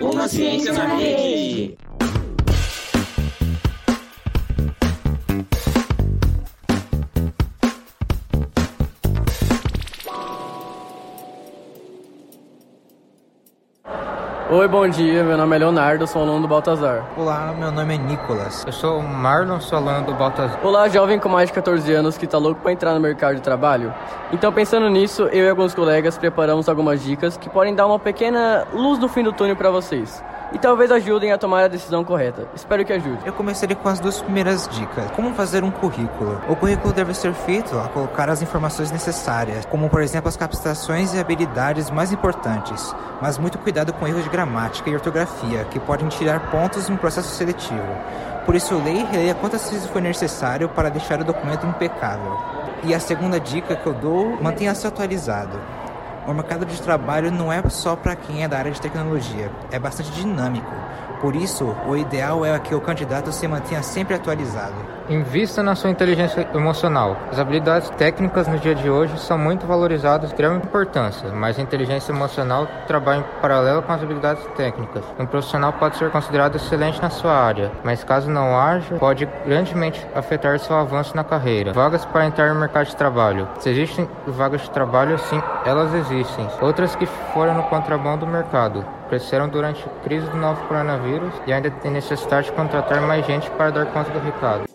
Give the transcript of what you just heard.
Uma ciência na rede. Oi, bom dia. Meu nome é Leonardo, sou aluno do Baltazar. Olá, meu nome é Nicolas. Eu sou o Marlon, sou aluno do Baltazar. Olá, jovem com mais de 14 anos que tá louco para entrar no mercado de trabalho. Então, pensando nisso, eu e alguns colegas preparamos algumas dicas que podem dar uma pequena luz no fim do túnel para vocês e talvez ajudem a tomar a decisão correta. Espero que ajude. Eu começaria com as duas primeiras dicas. Como fazer um currículo? O currículo deve ser feito a colocar as informações necessárias, como por exemplo as capacitações e habilidades mais importantes, mas muito cuidado com erros de gramática e ortografia, que podem tirar pontos no processo seletivo. Por isso, leia e releia quantas vezes for necessário para deixar o documento impecável. E a segunda dica que eu dou, mantenha-se atualizado. O mercado de trabalho não é só para quem é da área de tecnologia, é bastante dinâmico. Por isso, o ideal é que o candidato se mantenha sempre atualizado. Invista na sua inteligência emocional. As habilidades técnicas no dia de hoje são muito valorizadas, de grande importância, mas a inteligência emocional trabalha em paralelo com as habilidades técnicas. Um profissional pode ser considerado excelente na sua área, mas caso não haja, pode grandemente afetar seu avanço na carreira. Vagas para entrar no mercado de trabalho. Se existem vagas de trabalho, sim, elas existem. Outras que foram no contrabando do mercado cresceram durante a crise do novo coronavírus e ainda tem necessidade de contratar mais gente para dar conta do recado.